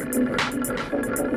Thank you.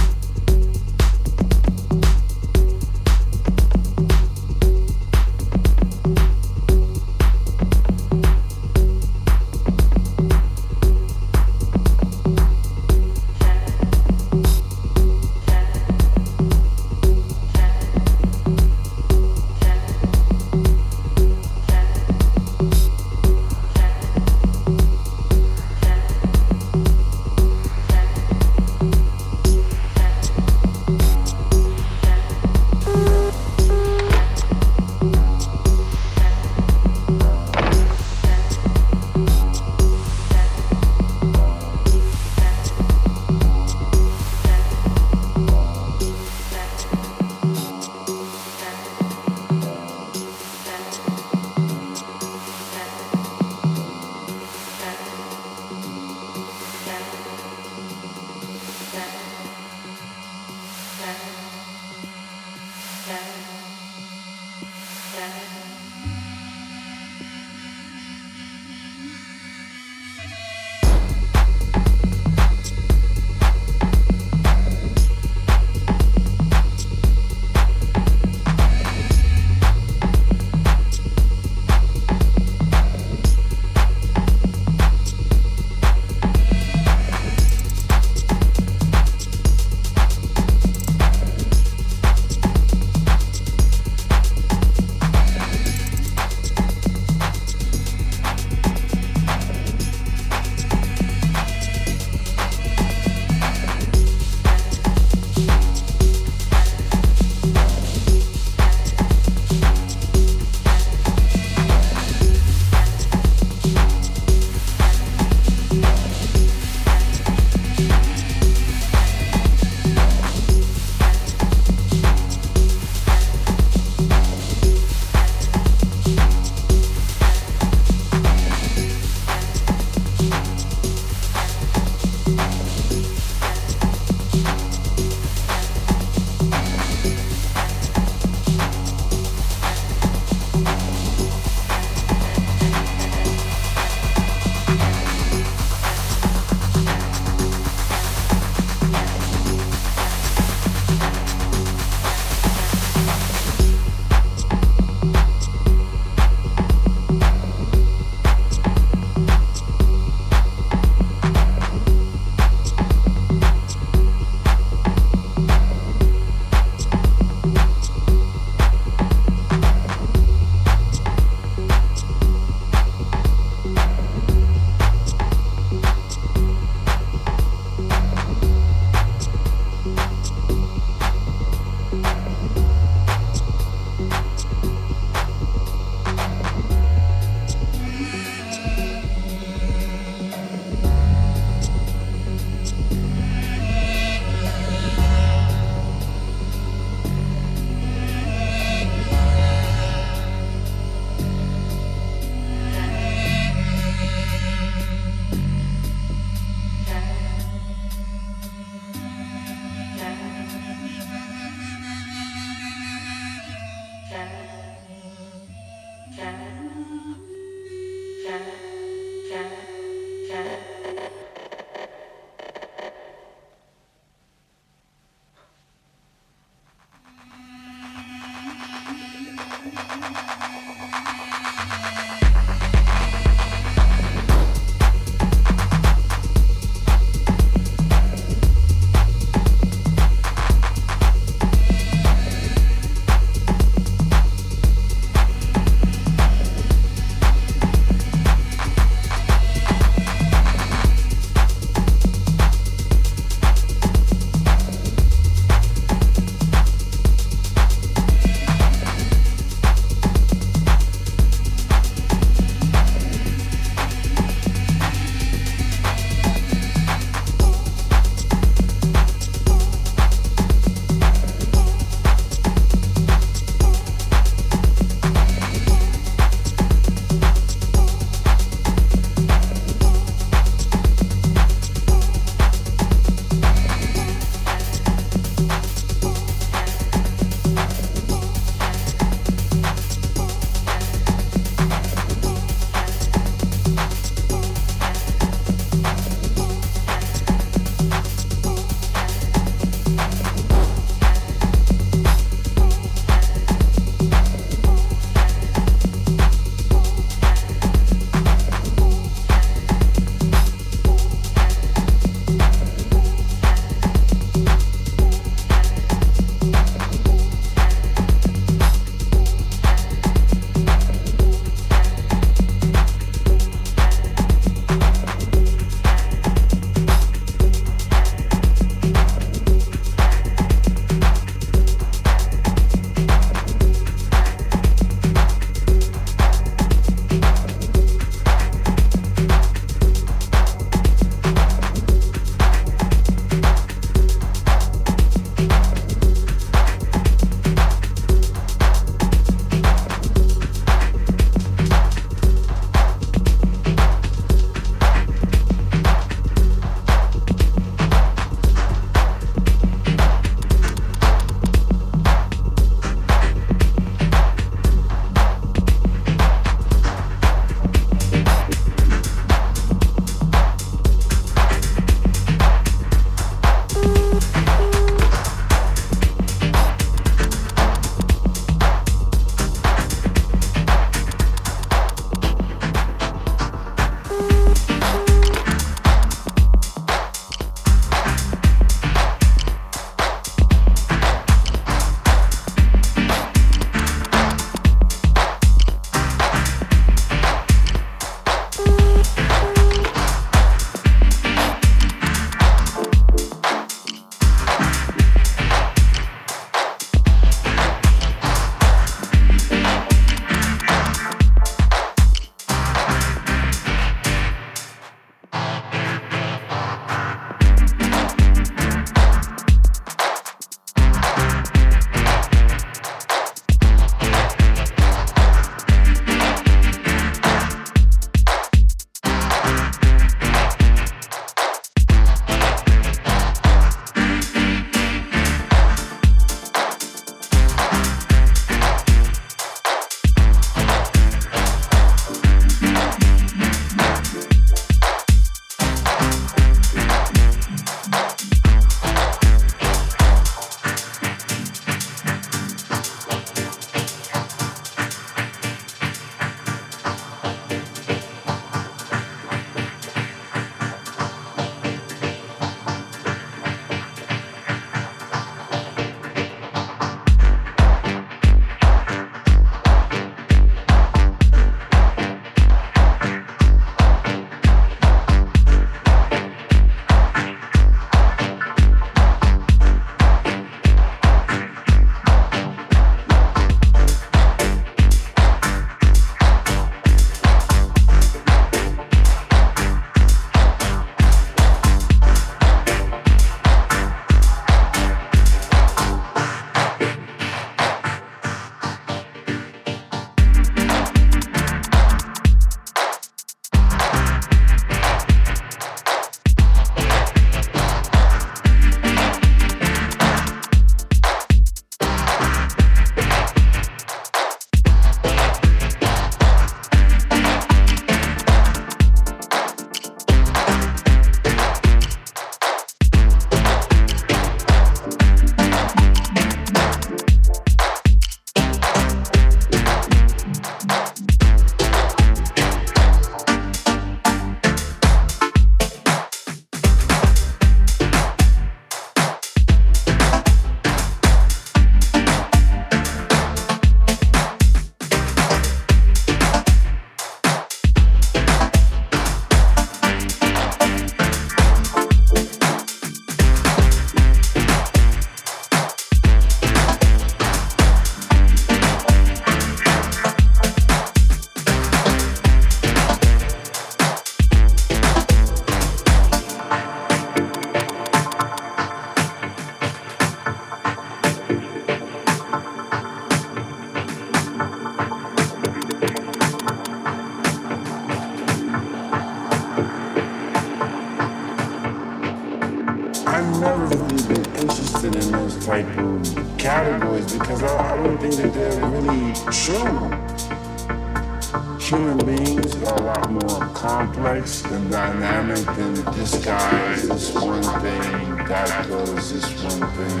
This guy is one thing, that does this one thing.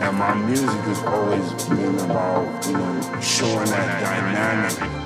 And my music has always been about, you know, showing that dynamic